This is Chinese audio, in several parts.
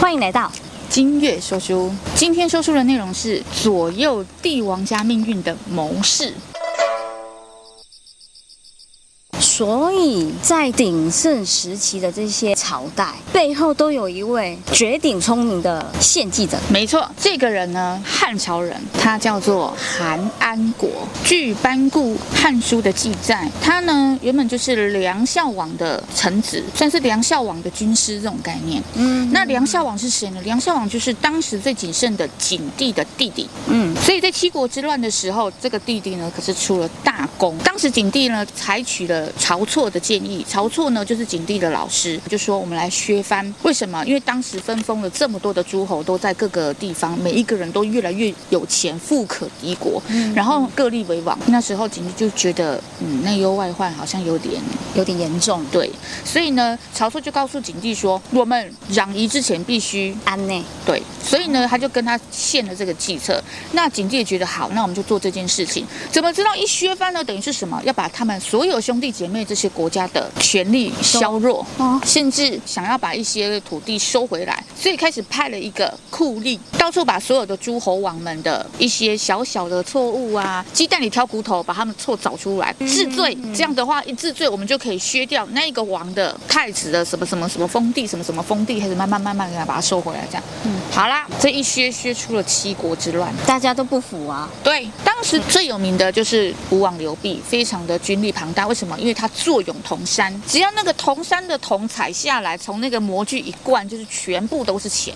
欢迎来到今月说书。今天说书的内容是左右帝王家命运的谋士。所以在鼎盛时期的这些朝代背后，都有一位绝顶聪明的献祭者。没错，这个人呢，汉朝人，他叫做韩安国。据班固《汉书》的记载，他呢原本就是梁孝王的臣子，算是梁孝王的军师这种概念。嗯，那梁孝王是谁呢？梁孝王就是当时最谨慎的景帝的弟弟。嗯，所以在七国之乱的时候，这个弟弟呢可是出了大功。当时景帝呢采取了。晁错的建议，晁错呢就是景帝的老师，就说我们来削藩。为什么？因为当时分封了这么多的诸侯，都在各个地方，每一个人都越来越有钱，富可敌国，嗯、然后各立为王。那时候景帝就觉得，嗯，内忧外患好像有点有点严重。对，所以呢，晁错就告诉景帝说，我们攘夷之前必须安内。对，所以呢，他就跟他献了这个计策。那景帝也觉得好，那我们就做这件事情。怎么知道一削藩呢？等于是什么？要把他们所有兄弟姐妹。这些国家的权力削弱，甚至想要把一些土地收回来，所以开始派了一个酷吏，到处把所有的诸侯王们的一些小小的错误啊，鸡蛋里挑骨头，把他们错找出来治罪。这样的话一治罪，我们就可以削掉那个王的太子的什么什么什么封地，什么什么封地，开始慢慢慢慢给他把它收回来。这样，嗯，好啦，这一削削出了七国之乱，大家都不服啊。对，当时最有名的就是吴王刘濞，非常的军力庞大。为什么？因为他。坐拥铜山，只要那个铜山的铜采下来，从那个模具一灌，就是全部都是钱，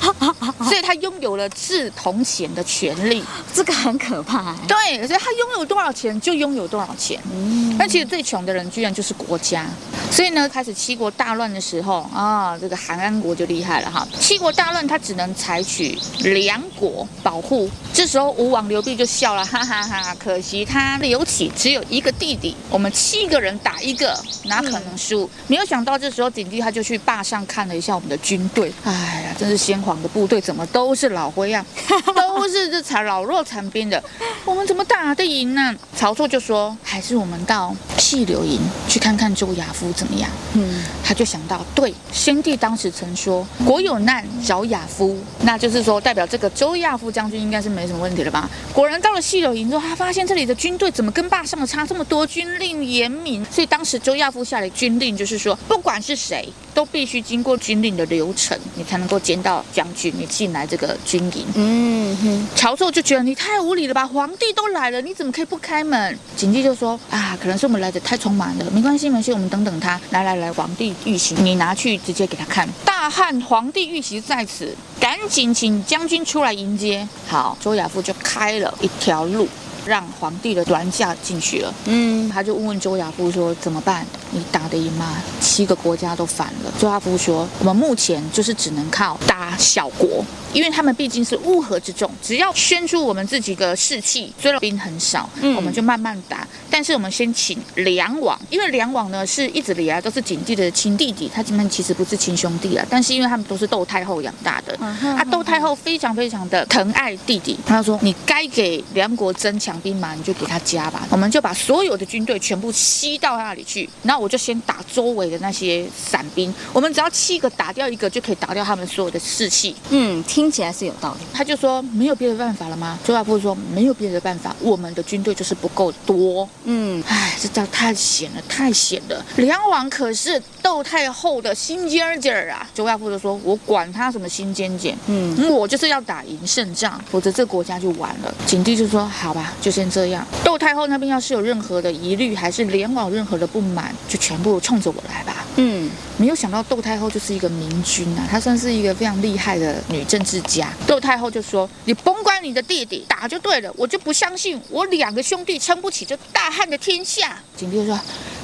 所以他拥有了制铜钱的权利。这个很可怕。对，所以他拥有多少钱就拥有多少钱。嗯，但其实最穷的人居然就是国家。所以呢，开始七国大乱的时候啊，这个韩安国就厉害了哈。七国大乱，他只能采取梁国保护。这时候吴王刘濞就笑了，哈哈哈哈！可惜他刘启只有一个弟弟，我们七个人打一个，哪可能输？嗯、没有想到这时候景帝他就去坝上看了一下我们的军队，哎呀，真是先皇的部队怎么都是老灰样，都是这残老弱残兵的，我们怎么打得赢呢？晁错就说，还是我们到细柳营去看看周亚夫怎么样？嗯，他就想到，对，先帝当时曾说，国有难找亚夫，那就是说代表这个周亚夫将军应该是没什么问题了吧？果然到了细柳营之后，他发现这里的军队怎么跟坝上的差这么多，军令严明。所以当时周亚夫下了军令，就是说，不管是谁，都必须经过军令的流程，你才能够见到将军，你进来这个军营。嗯哼，晁错就觉得你太无理了吧？皇帝都来了，你怎么可以不开门？景帝就说啊，可能是我们来的太匆忙了，没关系，没关系，我们等等他。来来来，皇帝玉玺，你拿去直接给他看。大汉皇帝玉玺在此，赶紧请将军出来迎接。好，周亚夫就开了一条路。让皇帝的銮驾进去了，嗯，他就问问周亚夫说：“怎么办？你打得赢吗？七个国家都反了。”周亚夫说：“我们目前就是只能靠打小国。”因为他们毕竟是乌合之众，只要宣出我们自己的士气，虽然兵很少，嗯，我们就慢慢打。但是我们先请梁王，因为梁王呢是一直以来都是景帝的亲弟弟，他们其实不是亲兄弟啊。但是因为他们都是窦太后养大的，他，窦太后非常非常的疼爱弟弟，他说：“你该给梁国增强兵马，你就给他加吧。我们就把所有的军队全部吸到那里去，然后我就先打周围的那些散兵。我们只要七个打掉一个，就可以打掉他们所有的士气。”嗯，听。起来是有道理，他就说没有别的办法了吗？周亚夫说没有别的办法，我们的军队就是不够多。嗯，哎，这叫太险了，太险了。梁王可是窦太后的心尖尖儿啊！周亚夫就说：“我管他什么心尖尖，嗯，我就是要打赢胜仗，否则这国家就完了。”景帝就说：“好吧，就先这样。窦太后那边要是有任何的疑虑，还是梁王任何的不满，就全部冲着我来吧。”嗯，没有想到窦太后就是一个明君啊，她算是一个非常厉害的女政治。家窦太后就说：“你甭管你的弟弟打就对了，我就不相信我两个兄弟撑不起这大汉的天下。”景帝说。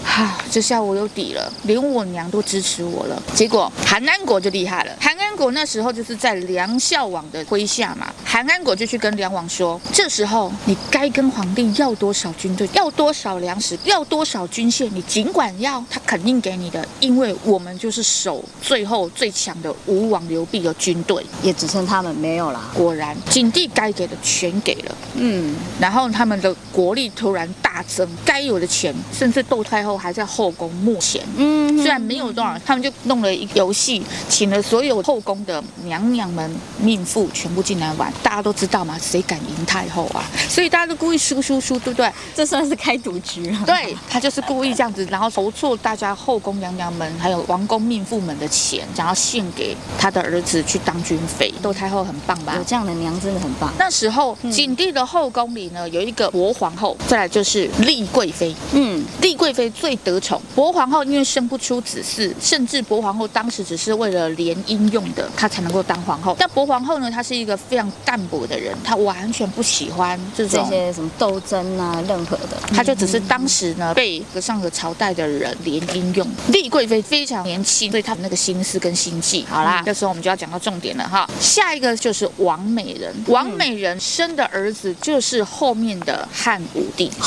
哈，这下我有底了，连我娘都支持我了。结果韩安国就厉害了。韩安国那时候就是在梁孝王的麾下嘛。韩安国就去跟梁王说：“这时候你该跟皇帝要多少军队，要多少粮食，要多少军械，你尽管要，他肯定给你的。因为我们就是守最后最强的吴王刘濞的军队，也只剩他们没有了。果然，景帝该给的全给了。嗯，然后他们的国力突然大增，该有的钱，甚至窦太后。后还在后宫墓前。嗯，虽然没有多少，他们就弄了一个游戏，请了所有后宫的娘娘们、命妇全部进来玩。大家都知道嘛，谁敢赢太后啊？所以大家都故意输输输，对不对？这算是开赌局了。对，他就是故意这样子，然后筹措大家后宫娘娘们还有王宫命妇们的钱，想要献给他的儿子去当军妃。窦太后很棒吧？有这样的娘真的很棒。那时候景帝的后宫里呢，有一个薄皇后，再来就是丽贵妃。嗯，丽贵妃最得宠。薄皇后因为生不出子嗣，甚至薄皇后当时只是为了联姻用的，她才能够当皇后。但薄皇后呢，她是一个非常淡薄的人，她完全不喜欢这种这些什么斗争啊，任何的，她就只是当时呢被上个朝代的人联姻用。丽贵妃非常年轻，所以她的那个心思跟心计，好啦，这时候我们就要讲到重点了哈。下一个就是王美人，王美人生的儿子就是后面的汉武帝。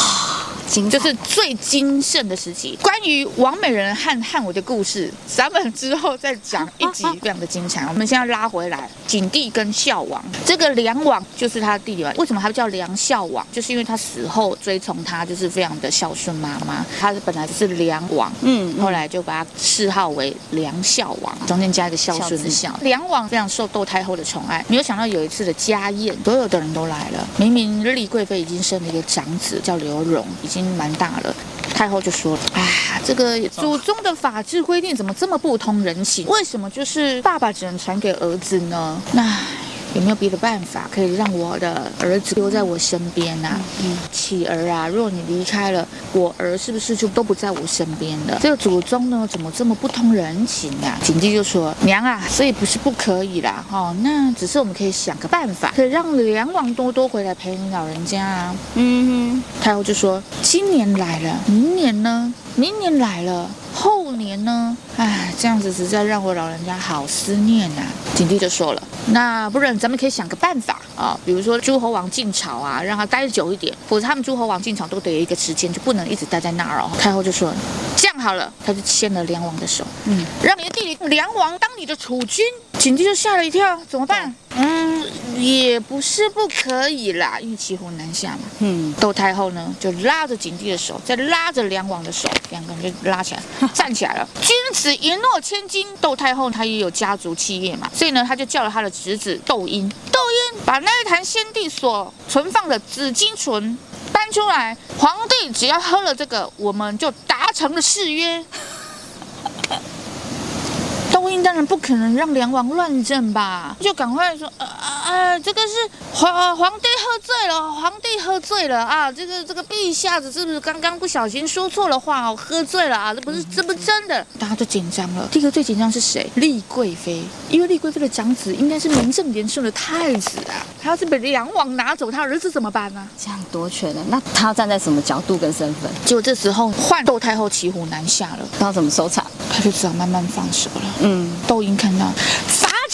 就是最精盛的时期。关于王美人和汉武的故事，咱们之后再讲一集，非常的精彩。我们现在拉回来，景帝跟孝王，这个梁王就是他的弟弟。为什么他叫梁孝王？就是因为他死后追从他，就是非常的孝顺妈妈。他本来就是梁王，嗯，后来就把他谥号为梁孝王，中间加一个孝顺的孝。梁王非常受窦太后的宠爱。没有想到有一次的家宴，所有的人都来了。明明丽贵妃已经生了一个长子，叫刘荣。已经蛮大了，太后就说了：“啊，这个祖宗的法制规定怎么这么不通人情？为什么就是爸爸只能传给儿子呢？那有没有别的办法可以让我的儿子留在我身边啊？嗯，启儿啊，如果你离开了，我儿是不是就都不在我身边了？这个祖宗呢，怎么这么不通人情啊？”景帝就说：“娘啊，这也不是不可以啦，哈，那只是我们可以想个办法，可以让梁王多多回来陪你老人家啊。”嗯哼，太后就说。今年来了，明年呢？明年来了，后年呢？哎，这样子实在让我老人家好思念呐、啊。景帝就说了，那不然咱们可以想个办法啊，比如说诸侯王进朝啊，让他待久一点，否则他们诸侯王进朝都得有一个时间，就不能一直待在那儿哦。太后就说，这样好了，他就牵了梁王的手，嗯，让你的弟弟梁王当你的储君。景帝就吓了一跳，怎么办？嗯，也不是不可以啦，因为骑虎难下嘛。嗯，窦太后呢就拉着景帝的手，再拉着梁王的手，两个人就拉起来，站起来了。君子一诺千金。窦太后她也有家族企业嘛，所以呢，她就叫了她的侄子窦婴，窦婴把那一坛先帝所存放的紫金醇搬出来，皇帝只要喝了这个，我们就达成了誓约。窦婴当然不可能让梁王乱政吧，就赶快说，呃呃，这个是皇皇帝喝醉了，皇帝喝醉了啊，这个这个陛下子是不是刚刚不小心说错了话哦，喝醉了啊，这不是这不真的，大家都紧张了。第一个最紧张是谁？丽贵妃，因为丽贵妃的长子应该是名正言顺的太子啊，他要是被梁王拿走，他儿子怎么办呢？这样夺权了，那他站在什么角度跟身份？结果这时候换窦太后骑虎难下了，不知道怎么收场，他就只好慢慢放手了。嗯。嗯，窦婴看到。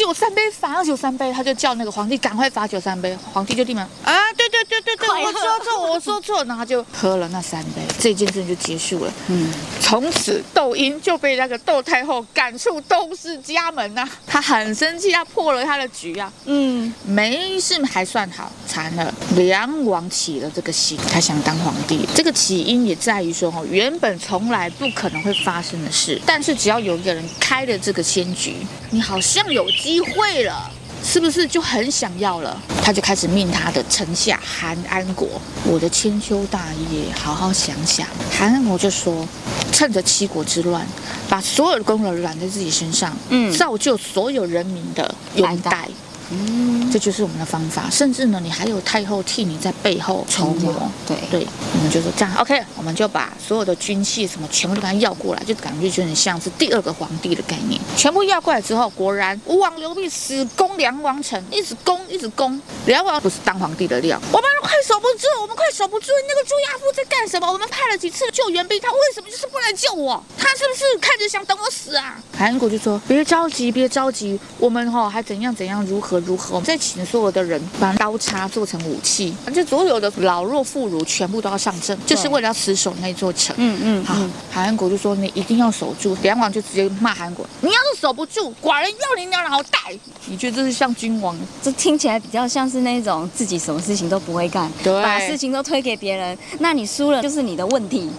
罚酒三杯，罚酒三杯，他就叫那个皇帝赶快罚酒三杯。皇帝就立马啊，对对对对对，我说错，我说错，然后他就喝了那三杯，这件事就结束了。嗯，从此窦婴就被那个窦太后赶出窦氏家门呐、啊，他很生气，他破了他的局啊。嗯，没事还算好，惨了，梁王起了这个心，他想当皇帝。这个起因也在于说，哈，原本从来不可能会发生的事，但是只要有一个人。开了这个先局，你好像有机会了，是不是就很想要了？他就开始命他的臣下韩安国，我的千秋大业，好好想想。韩安国就说，趁着七国之乱，把所有的功劳揽在自己身上，嗯，造就所有人民的拥戴。嗯，这就是我们的方法。甚至呢，你还有太后替你在背后筹谋。对对，我们就说这样，OK，我们就把所有的军器什么全部都给他要过来，就感觉就很像是第二个皇帝的概念。全部要过来之后，果然吴王刘濞死攻梁王城，一直攻一直攻。梁王不是当皇帝的料，我们快守不住，我们快守不住。那个朱亚夫在干什么？我们派了几次救援兵，他为什么就是不来救我？他是不是看着想等我死啊？韩国就说别着急，别着急，我们哈还怎样怎样如何。如何？我们再请所有的人把刀叉做成武器，就所有的老弱妇孺全部都要上阵，就是为了要死守那座城。嗯嗯，好，韩安国就说你一定要守住。梁王就直接骂韩国，你要是守不住，寡人要你娘老大。你觉得这是像君王？这听起来比较像是那种自己什么事情都不会干，对，把事情都推给别人。那你输了就是你的问题。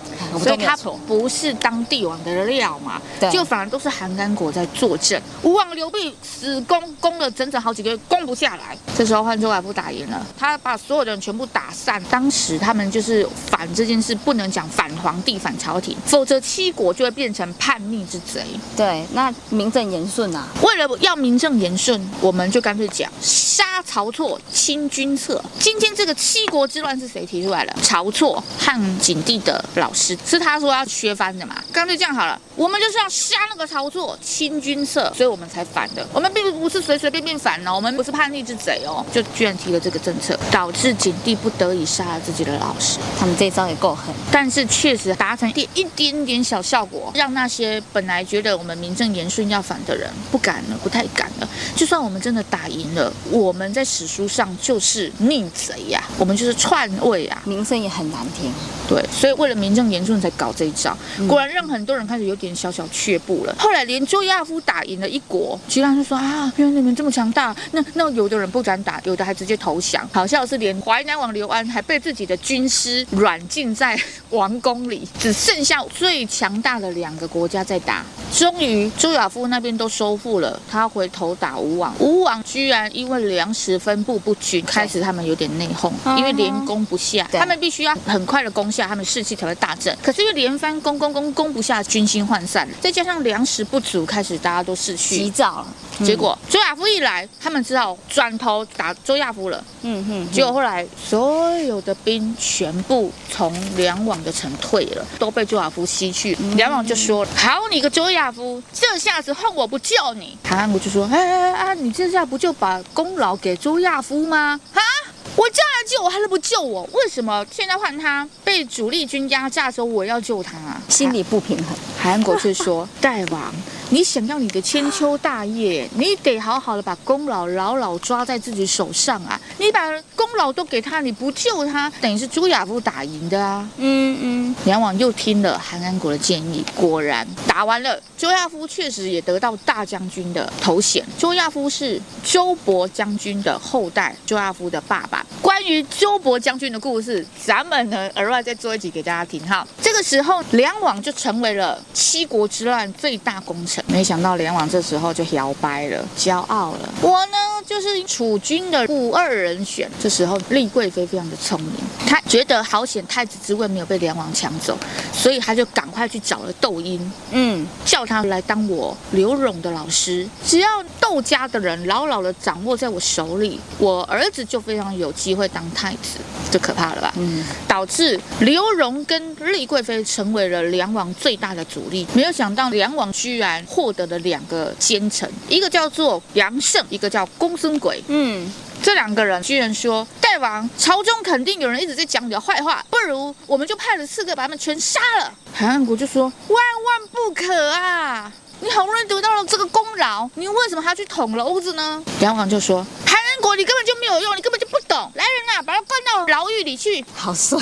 所以他不是当帝王的料嘛，对，就反而都是韩安国在坐镇。吴王刘濞死攻，攻了整整好几个月，攻不下来。这时候换周亚夫打赢了，他把所有的人全部打散。当时他们就是反这件事，不能讲反皇帝、反朝廷，否则七国就会变成叛逆之贼。对，那名正言顺啊。为了要名正言顺，我们就干脆讲杀晁错，清君侧。今天这个七国之乱是谁提出来的？晁错，汉景帝的老师，是他说要削藩的嘛？干脆这样好了，我们就是要杀那个晁错，清君侧，所以我们才反的。我们并不是随随便便反哦，我们不是叛逆是贼哦，就居然提了这个政策，导致景帝不得已杀了自己的老师。他们这一招也够狠，但是确实达成一一点点小效果，让那些本来觉得我们名正言顺要反的人不敢了，不太敢了。就算我们真的打赢了，我们在史书上就是逆贼呀，我们就是篡位啊，名声也很难听。对，所以为了名正言顺才搞这一招，果然让很多人开始有点小小却步了。后来连周亚夫打赢了一国，居然就说啊，原来你们这么强大，那那有的人不敢打，有的还直接投降。好像是连淮南王刘安还被自己的。军师软禁在王宫里，只剩下最强大的。两个国家在打。终于周亚夫那边都收复了，他回头打吴王，吴王居然因为粮食分布不均，开始他们有点内讧，因为连攻不下，他们必须要很快的。攻下。他们士气才会大振，可是因为连番攻攻攻攻不下，军心涣散，再加上粮食不足，开始大家都失去急躁。结果周亚夫一来，他们只好转头打周亚夫了。嗯哼。结果后来所有的兵全部从梁王的城退了，都被周亚夫吸去。梁王就说：“好你个周亚夫，这下子换我不救你。”韩安国就说：“哎哎哎，你这下不就把功劳给周亚夫吗？啊？”我叫他救我，还是不救我？为什么现在换他被主力军压榨的时候，我要救他啊？心里不平衡。韩安国却说：“ 大王。”你想要你的千秋大业，你得好好的把功劳牢牢抓在自己手上啊！你把功劳都给他，你不救他，等于是周亚夫打赢的啊！嗯嗯。梁王又听了韩安国的建议，果然打完了，周亚夫确实也得到大将军的头衔。周亚夫是周勃将军的后代，周亚夫的爸爸。关于周勃将军的故事，咱们呢额外再做一集给大家听哈。这个时候，梁王就成为了七国之乱最大功臣。没想到联网这时候就摇摆了，骄傲了。我呢，就是楚军的五二人选。这时候，丽贵妃非常的聪明，她觉得好险太子之位没有被梁王抢走，所以她就赶快去找了窦婴，嗯，叫他来当我刘荣的老师。只要窦家的人牢牢的掌握在我手里，我儿子就非常有机会当太子。这可怕了吧？嗯，导致刘荣跟丽贵妃成为了梁王最大的阻力。没有想到梁王居然获得了两个奸臣，一个叫做杨胜，一个叫公孙鬼。嗯，这两个人居然说：“大王，朝中肯定有人一直在讲你的坏话，不如我们就派了刺客把他们全杀了。”韩安国就说：“万万不可啊！你好不容易得到了这个功劳，你为什么还要去捅娄子呢？”梁王就说：“韩安国，你根本就没有用，你根本就不懂。来人啊，把他关到牢狱里去。”好帅。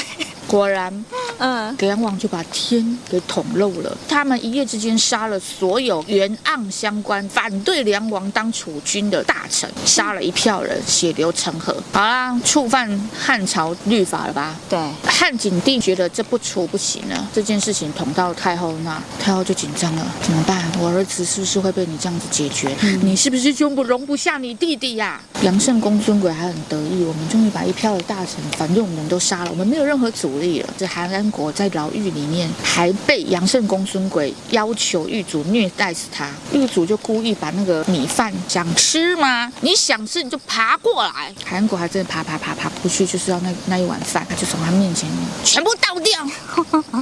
果然，嗯，梁王就把天给捅漏了。他们一夜之间杀了所有袁盎相关、反对梁王当储君的大臣，杀了一票人，血流成河。好啦，触犯汉朝律法了吧？对。汉景帝觉得这不处不行了，这件事情捅到太后那，太后就紧张了，怎么办？我儿子是不是会被你这样子解决？嗯、你是不是胸不容不下你弟弟呀、啊？杨胜、公孙轨还很得意，我们终于把一票的大臣反对我们都杀了，我们没有任何阻。这韩安国在牢狱里面，还被杨胜公孙鬼要求狱主虐待死他。狱主就故意把那个米饭想吃吗？你想吃你就爬过来。韩安国还真的爬爬爬爬不去，就是要那那一碗饭，他就从他面前全部倒掉。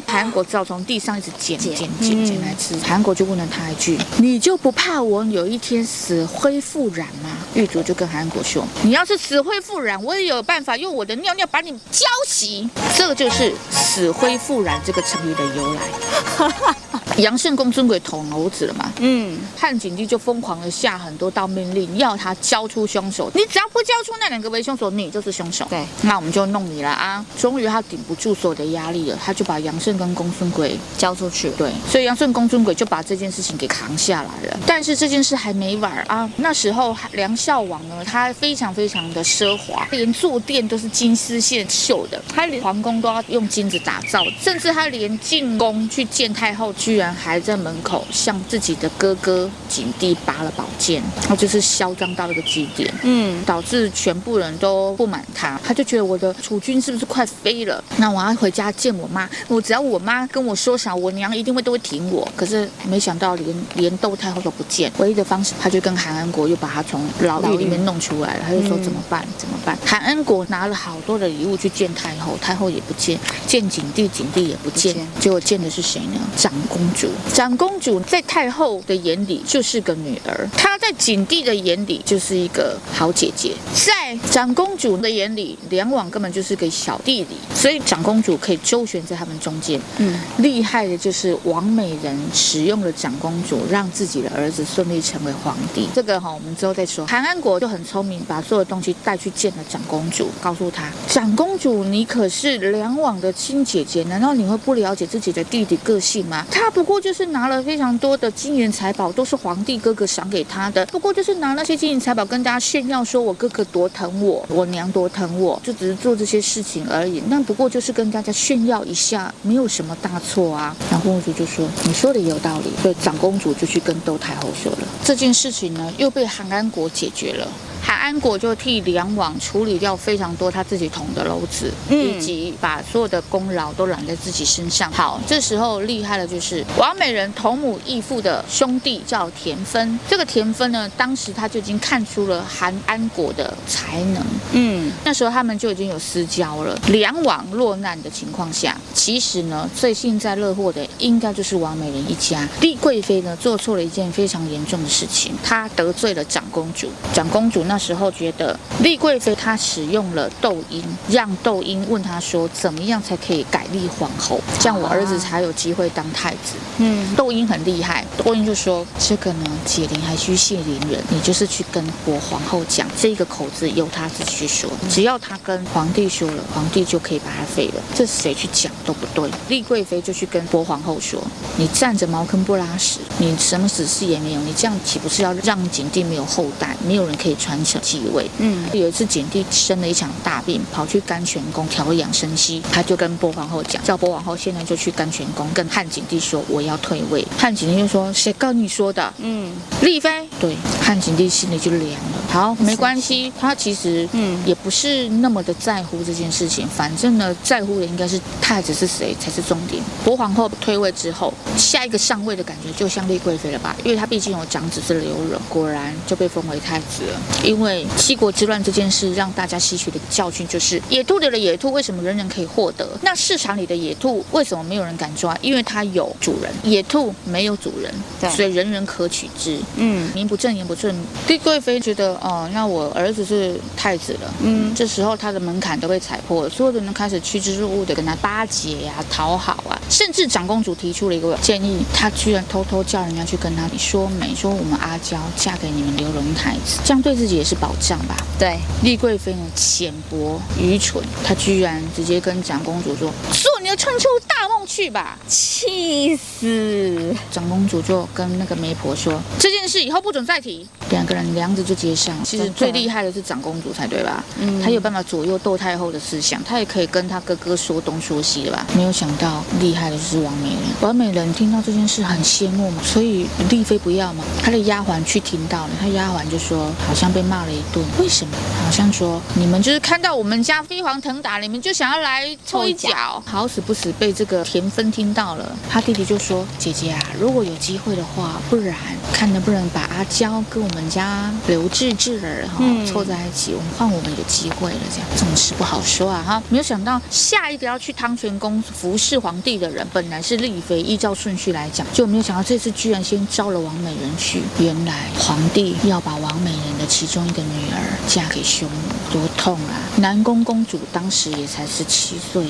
韩安国只好从地上一直捡捡捡捡来吃。韩安国就问了他一句：“你就不怕我有一天死灰复燃吗？”狱主就跟韩安国说：“你要是死灰复燃，我也有办法用我的尿尿把你浇熄。”这个就。是死灰复燃这个成语的由来。杨胜公孙鬼捅娄子了嘛。嗯，汉景帝就疯狂的下很多道命令，要他交出凶手。你只要不交出那两个为凶手，你就是凶手。对，那我们就弄你了啊！终于他顶不住所有的压力了，他就把杨胜跟公孙鬼交出去。对，所以杨胜公孙鬼就把这件事情给扛下来了。但是这件事还没完啊！那时候梁孝王呢，他非常非常的奢华，连坐垫都是金丝线绣的，他连皇宫都要用金子打造，甚至他连进宫去见太后，居然还在门口向自己的哥哥景帝拔了宝剑，他就是嚣张到了个极点，嗯，导致全部人都不满他，他就觉得我的储君是不是快飞了？那我要回家见我妈，我只要我妈跟我说啥，我娘一定会都会挺我。可是没想到连连窦太后都不见，唯一的方式，他就跟韩安国又把他从牢狱里面弄出来了，他就说怎么办？怎么办？韩安国拿了好多的礼物去见太后，太后也不见；见景帝，景帝也不见。结果见的是谁呢？长公主。长公主在太后的眼里就是个女儿，她在景帝的眼里就是一个好姐姐，在长公主的眼里，梁王根本就是个小弟弟，所以长公主可以周旋在他们中间。嗯，厉害的就是王美人使用了长公主，让自己的儿子顺利成为皇帝。这个哈，我们之后再说。韩安国就很聪明，把所有东西带去见了长公主，告诉她：长公主，你可是梁王的亲姐姐，难道你会不了解自己的弟弟个性吗？他不过就是拿了非常多的金银财宝，都是皇帝哥哥赏给他的，不过就是拿那些金银财宝跟大家炫耀，说我哥哥多疼我，我娘多疼我，就只是做这些事情而已。那不过就是跟大家炫耀一下，没有什么大错啊。然后公主就说：“你说的也有道理。”所以长公主就去跟窦太后说了这件事情呢，又被韩安国解决了。韩安国就替梁王处理掉非常多他自己捅的娄子，以及把所有的功劳都揽在自己身上。好，这时候厉害的就是王美人同母异父的兄弟叫田芬，这个田芬呢，当时他就已经看出了韩安国的才能。嗯，那时候他们就已经有私交了。梁王落难的情况下，其实呢，最幸灾乐祸的应该就是王美人一家。丽贵妃呢，做错了一件非常严重的事情，她得罪了长公主。长公主那。时候觉得丽贵妃她使用了窦婴，让窦婴问她说，怎么样才可以改立皇后，这样我儿子才有机会当太子。嗯，窦婴很厉害，窦婴就说这个呢，解铃还须系铃人，你就是去跟博皇后讲，这个口子由她自己去说，只要她跟皇帝说了，皇帝就可以把她废了。这谁去讲都不对。丽贵妃就去跟博皇后说，你站着茅坑不拉屎，你什么子嗣也没有，你这样岂不是要让景帝没有后代，没有人可以传承？继位，嗯，有一次景帝生了一场大病，跑去甘泉宫调养生息，他就跟博皇后讲，叫博皇后现在就去甘泉宫跟汉景帝说我要退位。汉景帝就说谁跟你说的？嗯，丽妃。对，汉景帝心里就凉了。好，没关系，他其实嗯也不是那么的在乎这件事情，反正呢在乎的应该是太子是谁才是重点。博皇后退位之后，下一个上位的感觉就像丽贵妃了吧？因为她毕竟有长子是刘荣，果然就被封为太子了，因为。七国之乱这件事，让大家吸取的教训就是：野兔里的野兔为什么人人可以获得？那市场里的野兔为什么没有人敢抓？因为它有主人，野兔没有主人，对，所以人人可取之。嗯，名不正言不顺。丽贵妃觉得，哦，那我儿子是太子了。嗯，这时候他的门槛都被踩破了，所有的人开始趋之若鹜的跟他巴结呀、啊、讨好啊，甚至长公主提出了一个建议，她居然偷偷叫人家去跟他说媒，说我们阿娇嫁给你们刘荣太子，这样对自己也是。保障吧，对，丽贵妃呢，浅薄愚蠢，她居然直接跟长公主说：“做你的春秋大梦去吧！”气死！长公主就跟那个媒婆说：“这件事以后不准再提。”两个人梁子就接上。其实最厉害的是长公主才对吧？嗯，她有办法左右窦太后的思想，她也可以跟她哥哥说东说西的吧？没有想到厉害的就是王美人。王美人听到这件事很羡慕嘛，所以丽妃不要嘛，她的丫鬟去听到了，她丫鬟就说：“好像被骂了一顿。为什么？好像说你们就是看到我们家飞黄腾达，你们就想要来凑一脚，好死不死被这个田芬听到了。他弟弟就说：姐姐啊，如果有机会的话，不然看能不能把阿娇跟我们。”家刘志志儿哈凑在一起，我们换我们有机会了，这样这种事不好说啊哈！没有想到下一个要去汤泉宫服侍皇帝的人，本来是丽妃，依照顺序来讲，就没有想到这次居然先招了王美人去。原来皇帝要把王王美人的其中一个女儿嫁给匈奴，多痛啊！南宫公主当时也才十七岁，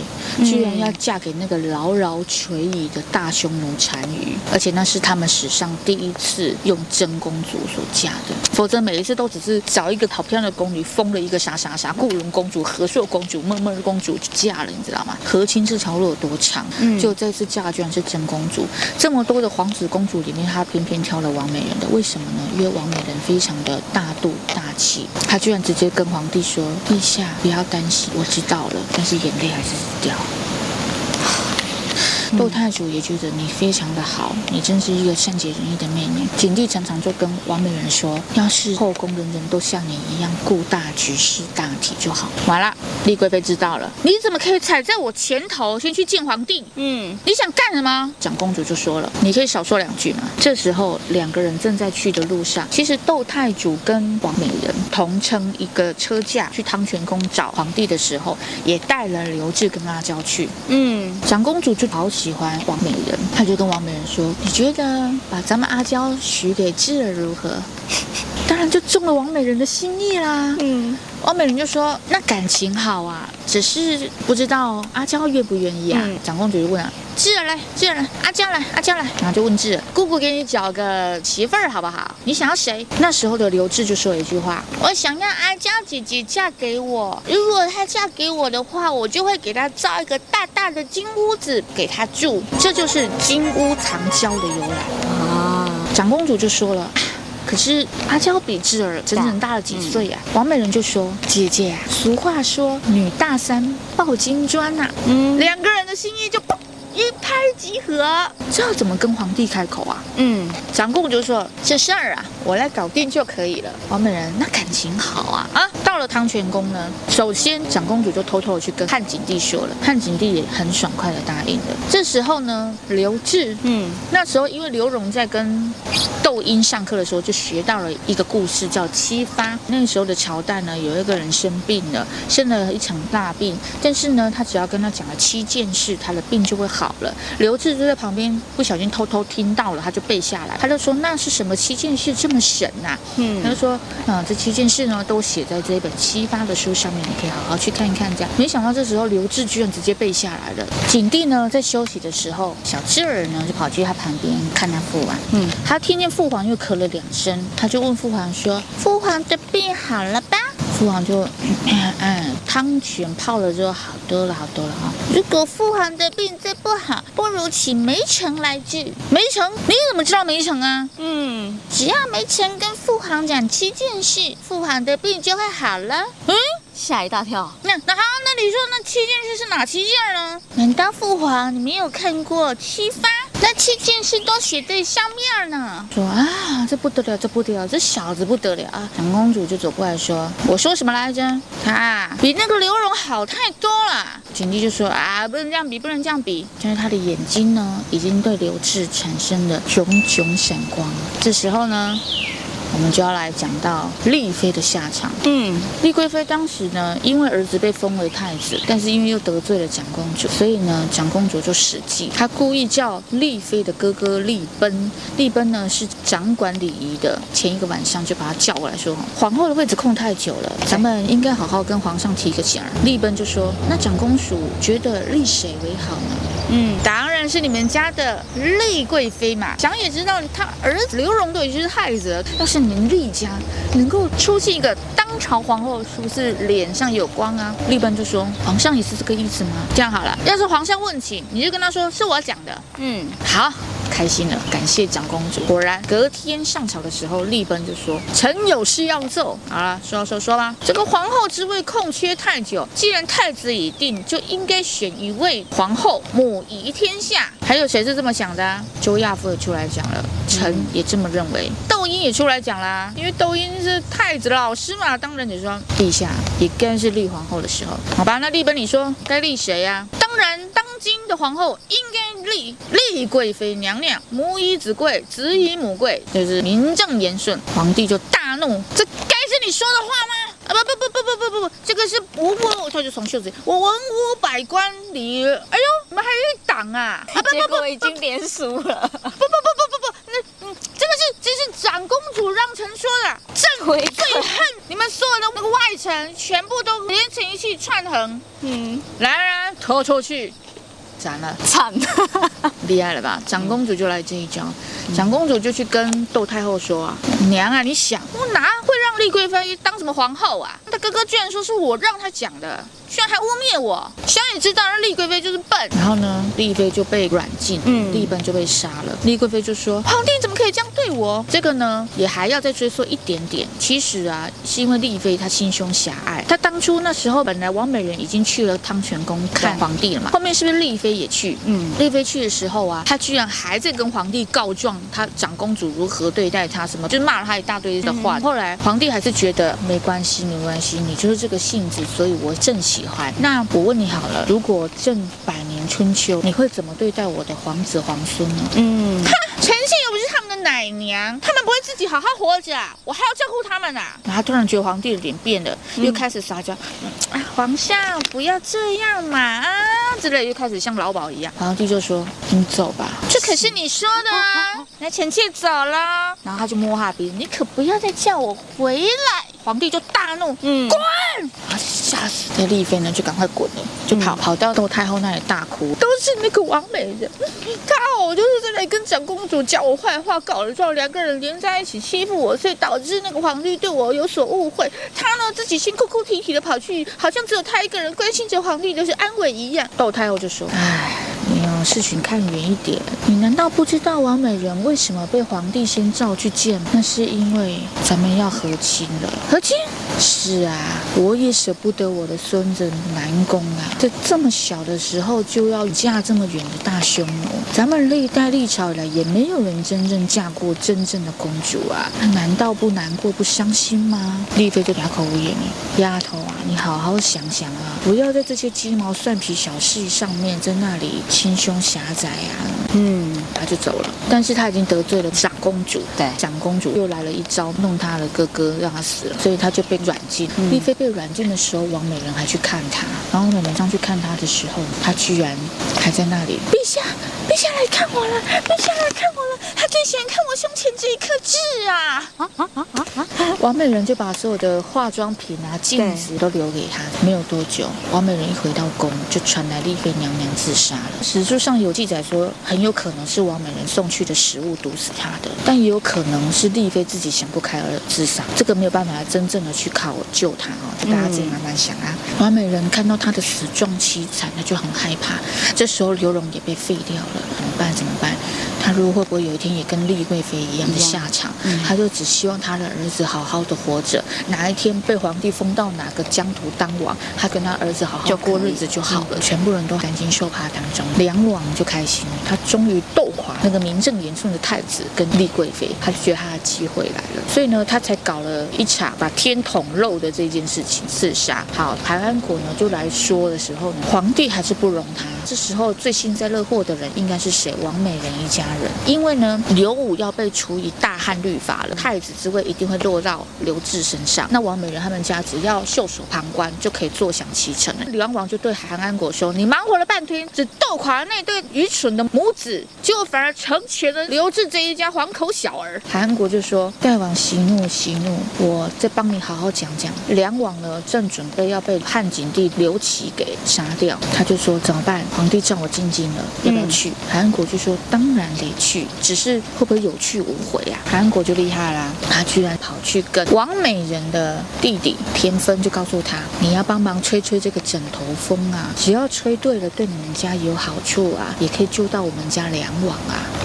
居然要嫁给那个牢牢垂椅的大匈奴单于，而且那是他们史上第一次用真公主所嫁的，否则每一次都只是找一个好漂亮的宫女，封了一个啥啥啥固伦公主、和硕公主、闷闷公主就嫁了，你知道吗？和亲这条路有多长？嗯，就这次嫁居然是真公主，这么多的皇子公主里面，她偏偏挑了王美人的，为什么呢？因为王美人非常的大度大气，她居然直接跟皇帝说：“陛下不要担心，我知道了，但是眼泪还是掉。”窦太主也觉得你非常的好，你真是一个善解人意的妹妹。景帝常常就跟王美人说：“要是后宫人人都像你一样顾大局、识大体就好。”完了，丽贵妃知道了，你怎么可以踩在我前头先去见皇帝？嗯，你想干什么？长公主就说了：“你可以少说两句嘛。”这时候两个人正在去的路上，其实窦太主跟王美人同乘一个车驾去汤泉宫找皇帝的时候，也带了刘志跟阿娇去。嗯，长公主就好。喜喜欢王美人，他就跟王美人说：“你觉得把咱们阿娇许给智儿如何？”当然就中了王美人的心意啦。嗯，王美人就说：“那感情好啊，只是不知道阿娇愿不愿意啊。嗯”长公主就问啊。智儿来，智儿来，阿娇来，阿娇来，然后就问智儿：“姑姑给你找个媳妇儿好不好？你想要谁？”那时候的刘志就说了一句话：“我想要阿娇姐姐嫁给我。如果她嫁给我的话，我就会给她造一个大大的金屋子给她住。这就是金屋藏娇的由来啊。”长公主就说了：“可是阿娇比智儿整整大了几岁呀、啊？”嗯、王美人就说：“姐姐啊，俗话说女大三抱金砖呐、啊。”嗯，两个人的心意就砰。一拍即合，这要怎么跟皇帝开口啊？嗯，长公主就说：“这事儿啊，我来搞定就可以了。”王美人那感情好啊啊！到了汤泉宫呢，首先长公主就偷偷的去跟汉景帝说了，汉景帝也很爽快的答应了。这时候呢，刘志，嗯，那时候因为刘荣在跟窦婴上课的时候，就学到了一个故事，叫七发。那时候的朝代呢，有一个人生病了，生了一场大病，但是呢，他只要跟他讲了七件事，他的病就会好。好了，刘志就在旁边不小心偷偷听到了，他就背下来，他就说那是什么七件事这么神呐、啊？嗯，他就说啊，这七件事呢都写在这一本七发的书上面，你可以好好去看一看。这样，没想到这时候刘志居然直接背下来了。景帝呢在休息的时候，小智儿呢就跑去他旁边看他父王。嗯，他听见父皇又咳了两声，他就问父皇说：“父皇的病好了吧？”父皇就嗯，嗯，汤泉泡了之后好多了，好多了啊。如果父皇的病再不好，不如请梅城来治。梅城，你怎么知道梅城啊？嗯，只要梅城跟父皇讲七件事，父皇的病就会好了。嗯，吓一大跳。那那好，那你说那七件事是哪七件呢？难道父皇你没有看过七发？那七件事都写在上面呢。说啊，这不得了，这不得了，这小子不得了啊！长公主就走过来说：“我说什么来着？他比那个刘荣好太多了。”景帝就说：“啊，不能这样比，不能这样比。”但是他的眼睛呢，已经对刘志产生了炯炯闪光。这时候呢。我们就要来讲到丽妃的下场。嗯，丽贵妃当时呢，因为儿子被封为太子，但是因为又得罪了长公主，所以呢，长公主就使计，她故意叫丽妃的哥哥丽奔。丽奔呢是掌管礼仪的，前一个晚上就把他叫过来说：“皇后的位置空太久了，咱们应该好好跟皇上提个醒儿。”丽奔就说：“那长公主觉得立谁为好呢？”嗯，当然是你们家的丽贵妃嘛。想也知道，她儿子刘荣都已经是太子了，要是。你们丽家能够出现一个当朝皇后，是不是脸上有光啊？丽奔就说：“皇上也是这个意思吗？”这样好了，要是皇上问起，你就跟他说是我讲的。嗯，好，开心了，感谢长公主。果然，隔天上朝的时候，丽奔就说：“臣有事要奏。”好了，说说说吧。这个皇后之位空缺太久，既然太子已定，就应该选一位皇后，母仪天下。还有谁是这么想的？周亚夫也出来讲了，臣也这么认为。窦婴也出来讲啦，因为窦婴是太子老师嘛。当然你说陛下也该是立皇后的时候，好吧？那立本你说该立谁呀？当然当今的皇后应该立立贵妃娘娘、母以子贵、子以母贵，就是名正言顺。皇帝就大怒，这该是你说的话吗？啊，不不不不不不不，这个是无我，他就从袖子里，我文武百官里，哎呦。你们还有一党啊？啊不不不，已经连输了。不不不不不不，那嗯，这个是这是长公主让臣说的，朕最恨你们所有的那个外臣，全部都连成一气串横。嗯，来人，拖出去。斩了，惨了，厉害了吧？长公主就来这一招，长公主就去跟窦太后说啊：“娘啊，你想我哪会让丽贵妃当什么皇后啊？她哥哥居然说是我让她讲的。”居然还污蔑我，小也知道，那丽贵妃就是笨。然后呢，丽妃就被软禁，嗯，丽本就被杀了。丽贵妃就说：“皇帝怎么可以这样对我？”这个呢，也还要再追溯一点点。其实啊，是因为丽妃她心胸狭隘。她当初那时候，本来王美人已经去了汤泉宫看皇帝了嘛。后面是不是丽妃也去？嗯，丽妃去的时候啊，她居然还在跟皇帝告状，她长公主如何对待她，什么就骂了她一大堆的话。嗯、后来皇帝还是觉得没关系，没关系，你就是这个性子，所以我正喜欢。那我问你好了，如果正百年春秋，你会怎么对待我的皇子皇孙呢？嗯，哈，臣妾又不是他们的奶娘，他们不会自己好好活着啊，我还要照顾他们啊。然后突然觉得皇帝的脸变了，又开始撒娇，啊，皇上不要这样嘛，啊之类，又开始像老鸨一样。皇帝就说：“你走吧，这可是你说的啊。”来，臣妾走了。然后他就摸他鼻子，你可不要再叫我回来。皇帝就大怒，嗯，滚！啊，吓死！的丽妃呢，就赶快滚了，就跑、嗯、跑到窦太后那里大哭，都是那个王美人，她哦，就是在那里跟长公主讲我坏话，搞了之后，两个人连在一起欺负我，所以导致那个皇帝对我有所误会。她呢，自己先哭哭啼啼的跑去，好像只有她一个人关心着皇帝就是安稳一样。窦太后就说：“唉，事情看远一点，你难道不知道王美人为什么被皇帝先召去见？那是因为咱们要和亲了。”和亲是啊，我也舍不得我的孙子南宫啊，在这么小的时候就要嫁这么远的大匈奴。咱们历代历朝以来也没有人真正嫁过真正的公主啊，难道不难过不伤心吗？丽妃就哑口无言了。丫头啊，你好好想想啊，不要在这些鸡毛蒜皮小事上面在那里心胸狭窄啊。嗯，他就走了，但是他已经得罪了长公主，对，长公主又来了一招，弄他的哥哥，让他死了。所以他就被软禁。嗯、丽妃被软禁的时候，王美人还去看他。然后美人上去看他的时候，他居然还在那里。陛下，陛下来看我了，陛下来看我了。最喜欢看我胸前这一颗痣啊！啊啊啊啊！王美人就把所有的化妆品啊、镜子都留给他。没有多久，王美人一回到宫，就传来丽妃娘娘自杀了。史书上有记载说，很有可能是王美人送去的食物毒死她的，但也有可能是丽妃自己想不开而自杀。这个没有办法真正的去考究她哦，大家自己慢慢想啊。嗯、王美人看到她的死状凄惨，她就很害怕。这时候刘荣也被废掉了，怎么办？怎么办？她如果会不会有一天也跟丽贵妃一样的下场？她、嗯、就只希望他的儿子好好的活着，哪一天被皇帝封到哪个疆土当王，他跟他儿子好好过日子就好了。嗯、全部人都赶紧受怕当中，梁王就开心了，他终于斗那个名正言顺的太子跟丽贵妃，他就觉得他的机会来了，所以呢，他才搞了一场把天捅漏的这件事情，刺杀。好，韩安国呢就来说的时候呢，皇帝还是不容他。这时候最幸灾乐祸的人应该是谁？王美人一家人，因为呢，刘武要被处以大汉律法了，太子之位一定会落到刘志身上。那王美人他们家只要袖手旁观，就可以坐享其成了。梁王就对韩安国说：“你忙活了半天，只斗垮了那对愚蠢的母子，结果反而成全了刘志这一家黄口小儿。”韩国就说：“大王息怒，息怒，我再帮你好好讲讲。”梁王呢，正准备要被汉景帝刘启给杀掉，他就说：“怎么办？”皇帝叫我进京了，要不要去？韩国就说：“当然得去，只是会不会有去无回啊？”韩国就厉害啦，他居然跑去跟王美人的弟弟田芬就告诉他：“你要帮忙吹吹这个枕头风啊，只要吹对了，对你们家有好处啊，也可以救到我们家梁王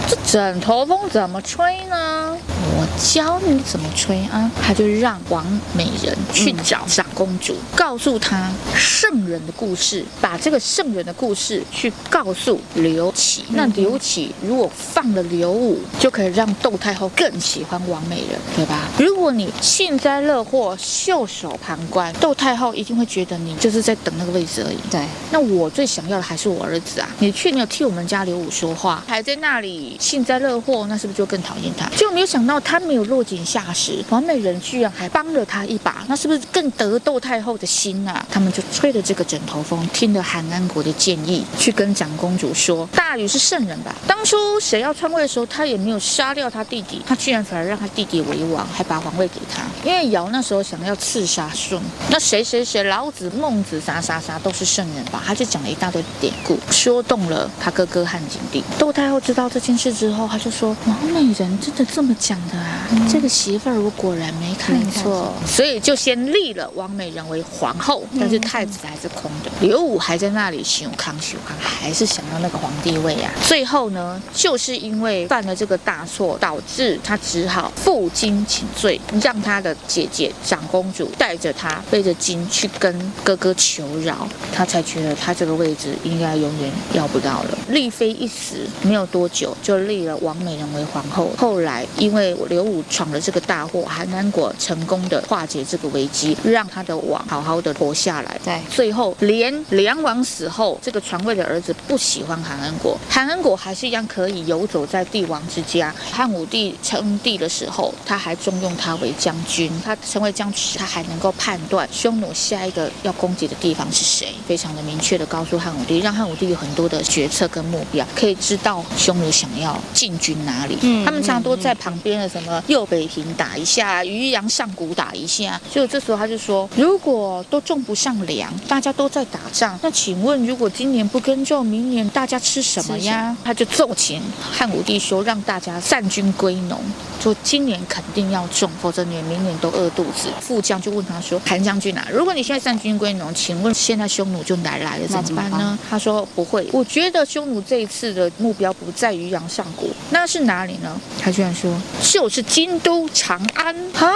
这枕头风怎么吹呢？我教你怎么吹啊！”他就让王美人去找长公主，告诉她圣人的故事，把这个圣人的故事。去告诉刘启，那刘启如果放了刘武，就可以让窦太后更喜欢王美人，对吧？如果你幸灾乐祸、袖手旁观，窦太后一定会觉得你就是在等那个位置而已。对，那我最想要的还是我儿子啊！你却没有替我们家刘武说话，还在那里幸灾乐祸，那是不是就更讨厌他？就没有想到他没有落井下石，王美人居然还帮了他一把，那是不是更得窦太后的心啊？他们就吹了这个枕头风，听了韩安国的建议，去跟长公主说：大禹是圣人吧？当初谁要篡位的时候，他也没有杀掉他弟弟，他居然反而让他弟弟为王，还把皇位给他。因为尧那时候想要刺杀舜，那谁谁谁，老子、孟子，啥啥啥都是圣人吧？他就讲了一大堆典故，说动了他哥哥汉景帝。窦太后知道这件事之后，他就说：王美人真的这么讲的啊？嗯、这个媳妇儿我果然没看错，所以就先立了王美人为皇后，但是太子还是空的。刘武还在那里想康想康，还是想要那个皇帝位啊。最后呢，就是因为犯了这个大错，导致他只好负荆请罪，让他的姐姐长公主带着他背着荆去跟哥哥求饶，他才觉得他这个位置应该永远要不到了。丽妃一死没有多久，就立了王美人为皇后。后来因为刘武闯了这个大祸，韩安国成功的化解这个危机，让他的王好好的活下来。对，最后连梁王死后，这个传位的儿子不喜欢韩安国，韩安国还是一样可以游走在帝王之家。汉武帝称帝的时候，他还重用他为将军。他成为将军，他还能够判断匈奴下一个要攻击的地方是谁，非常的明确的告诉汉武帝，让汉武帝有很多的决策跟目标，可以知道匈奴想要进军哪里。嗯，他们常常都在旁边的什么右北平打一下，渔阳上谷打一下。所以这时候他就说，如果都种不上粮，大家都在打仗，那请问如果今年不耕种，明年大家吃什么呀？他就奏请汉武帝说，让大家散军归农，说今年肯定要种，否则你明年都饿肚子。副将就问他说，韩将军啊，如果你现在散军归农，请问现在匈奴就来来了，怎么办呢？他说不会，我觉得匈奴这一次的目标不在于阳上谷，那是哪里呢？他居然说就是京都长安啊，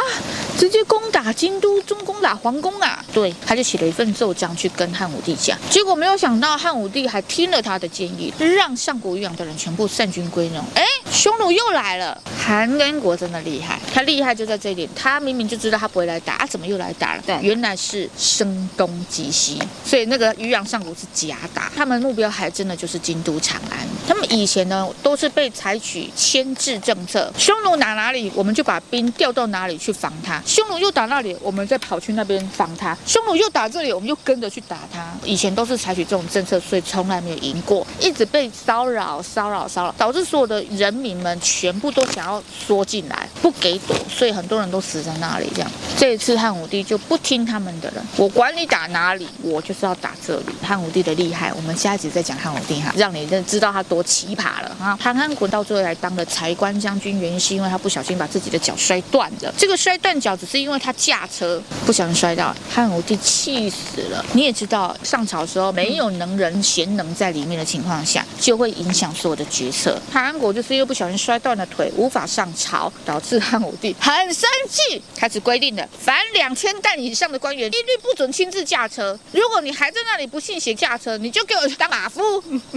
直接攻打京都，中攻打皇宫啊！对，他就写了一份奏章去跟汉武帝讲，结果没有想到汉武帝还听了他的建议，让上国渔阳的人全部散军归农。哎，匈奴又来了，韩安国真的厉害，他厉害就在这一点，他明明就知道他不会来打，啊，怎么又来打了？对，原来是声东击西，所以那个渔阳上国是假打，他们目标还真的就是京都长安。他们以前呢都是被采取牵制政策，匈奴打哪里，我们就把兵调到哪里去防他；匈奴又打那里，我们再跑去那边防他；匈奴又打这里，我们又跟着去打他。以前都是采取这种政策，所以从来没有赢过，一直被骚扰、骚扰、骚扰，导致所有的人民们全部都想要缩进来，不给躲，所以很多人都死在那里。这样，这一次汉武帝就不听他们的了，我管你打哪里，我就是要打这里。汉武帝的厉害，我们下一集再讲汉武帝哈，让你认知道他多。奇葩了啊！韩安国到最后来当了柴官将军，原因是因他不小心把自己的脚摔断了。这个摔断脚只是因为他驾车不小心摔到，汉武帝气死了。你也知道，上朝的时候没有能人贤能在里面的情况下，就会影响所有的决策。韩安国就是因为不小心摔断了腿，无法上朝，导致汉武帝很生气，开始规定了：凡两千石以上的官员，一律不准亲自驾车。如果你还在那里不信邪驾车，你就给我去当马夫。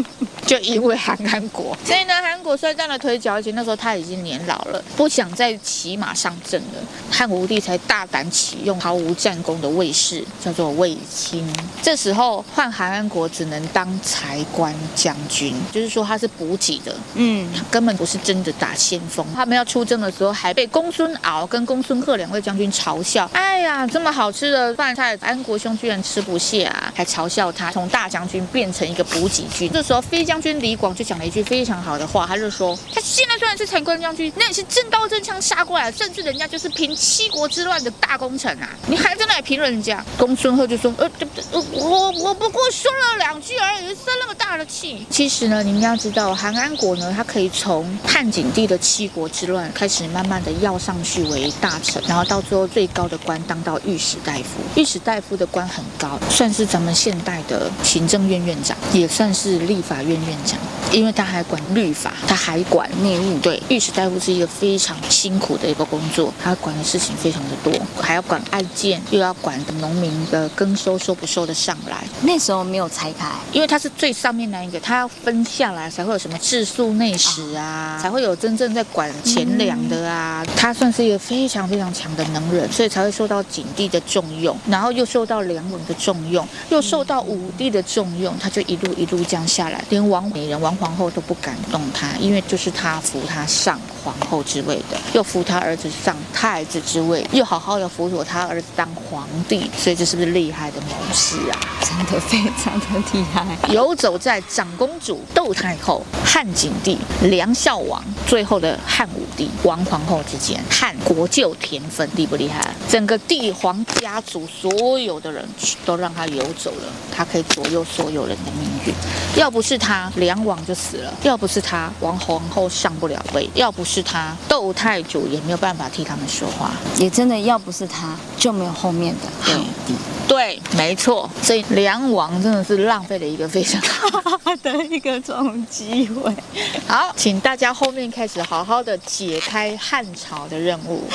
就因为。韩安国，所以呢，韩国摔断了腿脚，而且那时候他已经年老了，不想再骑马上阵了。汉武帝才大胆启用毫无战功的卫士，叫做卫青。这时候换韩安国只能当柴官将军，就是说他是补给的，嗯，他根本不是真的打先锋。他们要出征的时候，还被公孙敖跟公孙贺两位将军嘲笑。哎呀，这么好吃的饭菜，安国兄居然吃不下啊，还嘲笑他从大将军变成一个补给军。这时候飞将军李广。就讲了一句非常好的话，他就说：“他现在虽然是柴官将军，那也是真刀真枪杀过来，甚至人家就是平七国之乱的大功臣啊！你还在那里评论人家？”公孙贺就说：“呃，我我我不过说了两句而已，生那么大的气。”其实呢，你们要知道，韩安国呢，他可以从汉景帝的七国之乱开始，慢慢的要上去为大臣，然后到最后最高的官当到御史大夫。御史大夫的官很高，算是咱们现代的行政院院长，也算是立法院院长。因为他还管律法，他还管内务。对，御史大夫是一个非常辛苦的一个工作，他管的事情非常的多，还要管案件，又要管农民的耕收收不收得上来。那时候没有拆开，因为他是最上面那一个，他要分下来才会有什么治粟内史啊，才会有真正在管钱粮的啊。他算是一个非常非常强的能人，所以才会受到景帝的重用，然后又受到梁文的重用，又受到武帝的重用，他就一路一路这样下来，连王美人、王皇后都不敢动他，因为就是他扶他上皇后之位的，又扶他儿子上太子之位，又好好的辅佐他儿子当皇帝，所以这是不是厉害的谋士啊？真的非常的厉害。游走在长公主、窦太后、汉景帝、梁孝王，最后的汉武帝、王皇后之间，汉国舅田分，厉不厉害？整个帝皇家族所有的人都让他游走了，他可以左右所有人的命运。要不是他，梁王就死了；要不是他，王皇后上不了位；要不是他，窦太主也没有办法替他们说话。也真的要不是他，就没有后面的汉武帝。对，没错。所以梁王真的是浪费了一个非常好 的一个这种机会。好，请大家后面开始好好的解开汉朝的任务。